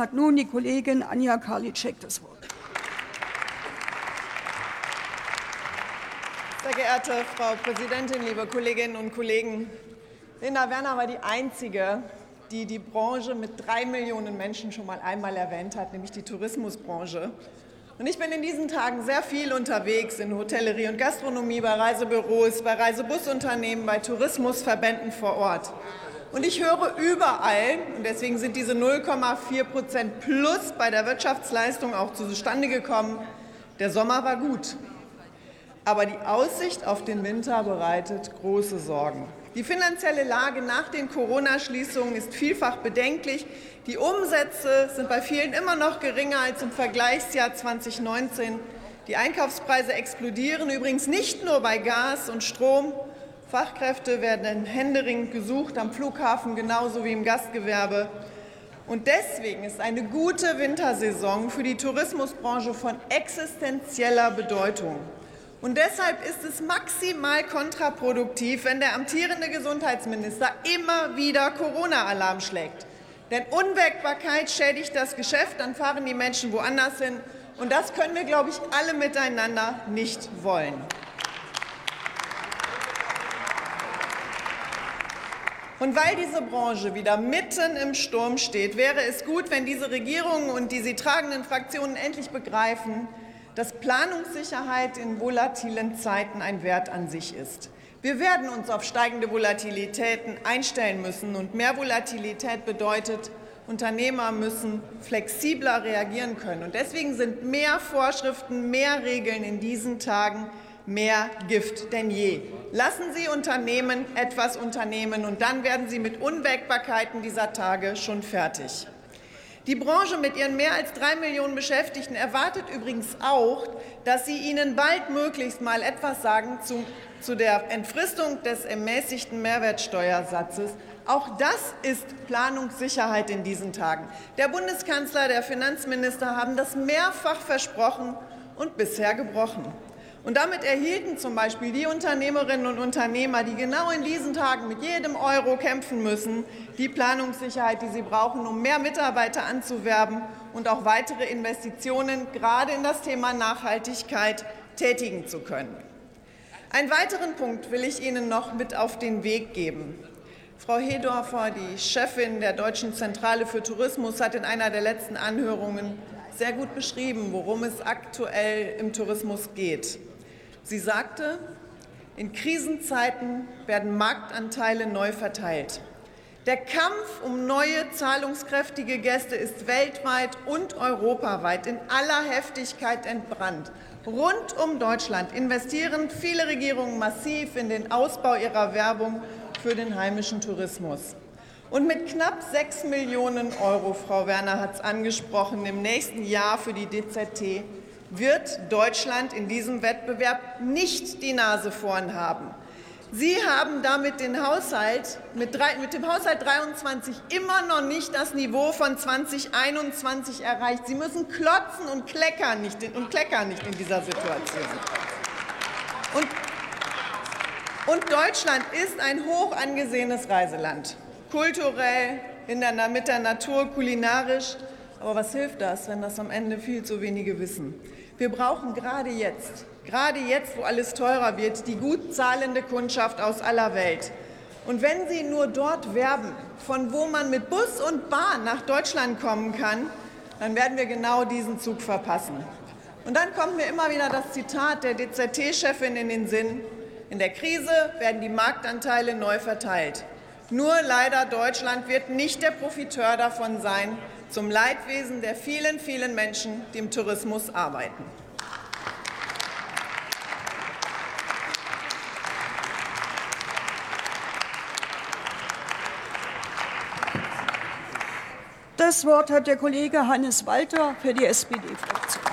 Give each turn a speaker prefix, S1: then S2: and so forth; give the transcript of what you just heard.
S1: hat nun die Kollegin Anja Karliczek das Wort.
S2: Sehr geehrte Frau Präsidentin, liebe Kolleginnen und Kollegen! Linda Werner war die Einzige, die die Branche mit drei Millionen Menschen schon mal einmal erwähnt hat, nämlich die Tourismusbranche. Und ich bin in diesen Tagen sehr viel unterwegs in Hotellerie und Gastronomie, bei Reisebüros, bei Reisebusunternehmen, bei Tourismusverbänden vor Ort. Und ich höre überall, und deswegen sind diese 0,4 Prozent plus bei der Wirtschaftsleistung auch zustande gekommen, der Sommer war gut. Aber die Aussicht auf den Winter bereitet große Sorgen. Die finanzielle Lage nach den Corona-Schließungen ist vielfach bedenklich. Die Umsätze sind bei vielen immer noch geringer als im Vergleichsjahr 2019. Die Einkaufspreise explodieren übrigens nicht nur bei Gas und Strom. Fachkräfte werden händeringend gesucht am Flughafen genauso wie im Gastgewerbe. Und deswegen ist eine gute Wintersaison für die Tourismusbranche von existenzieller Bedeutung. Und deshalb ist es maximal kontraproduktiv, wenn der amtierende Gesundheitsminister immer wieder Corona-Alarm schlägt. Denn Unwägbarkeit schädigt das Geschäft, dann fahren die Menschen woanders hin. Und das können wir, glaube ich, alle miteinander nicht wollen. Und weil diese Branche wieder mitten im Sturm steht, wäre es gut, wenn diese Regierung und die sie tragenden Fraktionen endlich begreifen, dass Planungssicherheit in volatilen Zeiten ein Wert an sich ist. Wir werden uns auf steigende Volatilitäten einstellen müssen. Und mehr Volatilität bedeutet, Unternehmer müssen flexibler reagieren können. Und deswegen sind mehr Vorschriften, mehr Regeln in diesen Tagen mehr Gift denn je. Lassen Sie Unternehmen etwas unternehmen, und dann werden Sie mit Unwägbarkeiten dieser Tage schon fertig. Die Branche mit ihren mehr als drei Millionen Beschäftigten erwartet übrigens auch, dass Sie ihnen baldmöglichst mal etwas sagen zu, zu der Entfristung des ermäßigten Mehrwertsteuersatzes. Auch das ist Planungssicherheit in diesen Tagen. Der Bundeskanzler, der Finanzminister haben das mehrfach versprochen und bisher gebrochen. Und damit erhielten zum Beispiel die Unternehmerinnen und Unternehmer, die genau in diesen Tagen mit jedem Euro kämpfen müssen, die Planungssicherheit, die sie brauchen, um mehr Mitarbeiter anzuwerben und auch weitere Investitionen gerade in das Thema Nachhaltigkeit tätigen zu können. Einen weiteren Punkt will ich Ihnen noch mit auf den Weg geben. Frau Hedorfer, die Chefin der Deutschen Zentrale für Tourismus, hat in einer der letzten Anhörungen sehr gut beschrieben, worum es aktuell im Tourismus geht. Sie sagte, in Krisenzeiten werden Marktanteile neu verteilt. Der Kampf um neue zahlungskräftige Gäste ist weltweit und europaweit in aller Heftigkeit entbrannt. Rund um Deutschland investieren viele Regierungen massiv in den Ausbau ihrer Werbung für den heimischen Tourismus. Und mit knapp 6 Millionen Euro, Frau Werner hat es angesprochen, im nächsten Jahr für die DZT wird Deutschland in diesem Wettbewerb nicht die Nase vorn haben. Sie haben damit den Haushalt mit, drei, mit, dem Haushalt 23 immer noch nicht das Niveau von 2021 erreicht. Sie müssen klotzen und kleckern nicht in, und kleckern nicht in dieser Situation. Und, und Deutschland ist ein hoch angesehenes Reiseland, kulturell, der, mit der Natur, kulinarisch. Aber was hilft das, wenn das am Ende viel zu wenige wissen? Wir brauchen gerade jetzt, gerade jetzt, wo alles teurer wird, die gut zahlende Kundschaft aus aller Welt. Und wenn Sie nur dort werben, von wo man mit Bus und Bahn nach Deutschland kommen kann, dann werden wir genau diesen Zug verpassen. Und dann kommt mir immer wieder das Zitat der DZT-Chefin in den Sinn, in der Krise werden die Marktanteile neu verteilt. Nur leider Deutschland wird nicht der Profiteur davon sein, zum Leidwesen der vielen, vielen Menschen, die im Tourismus arbeiten.
S1: Das Wort hat der Kollege Hannes Walter für die SPD-Fraktion.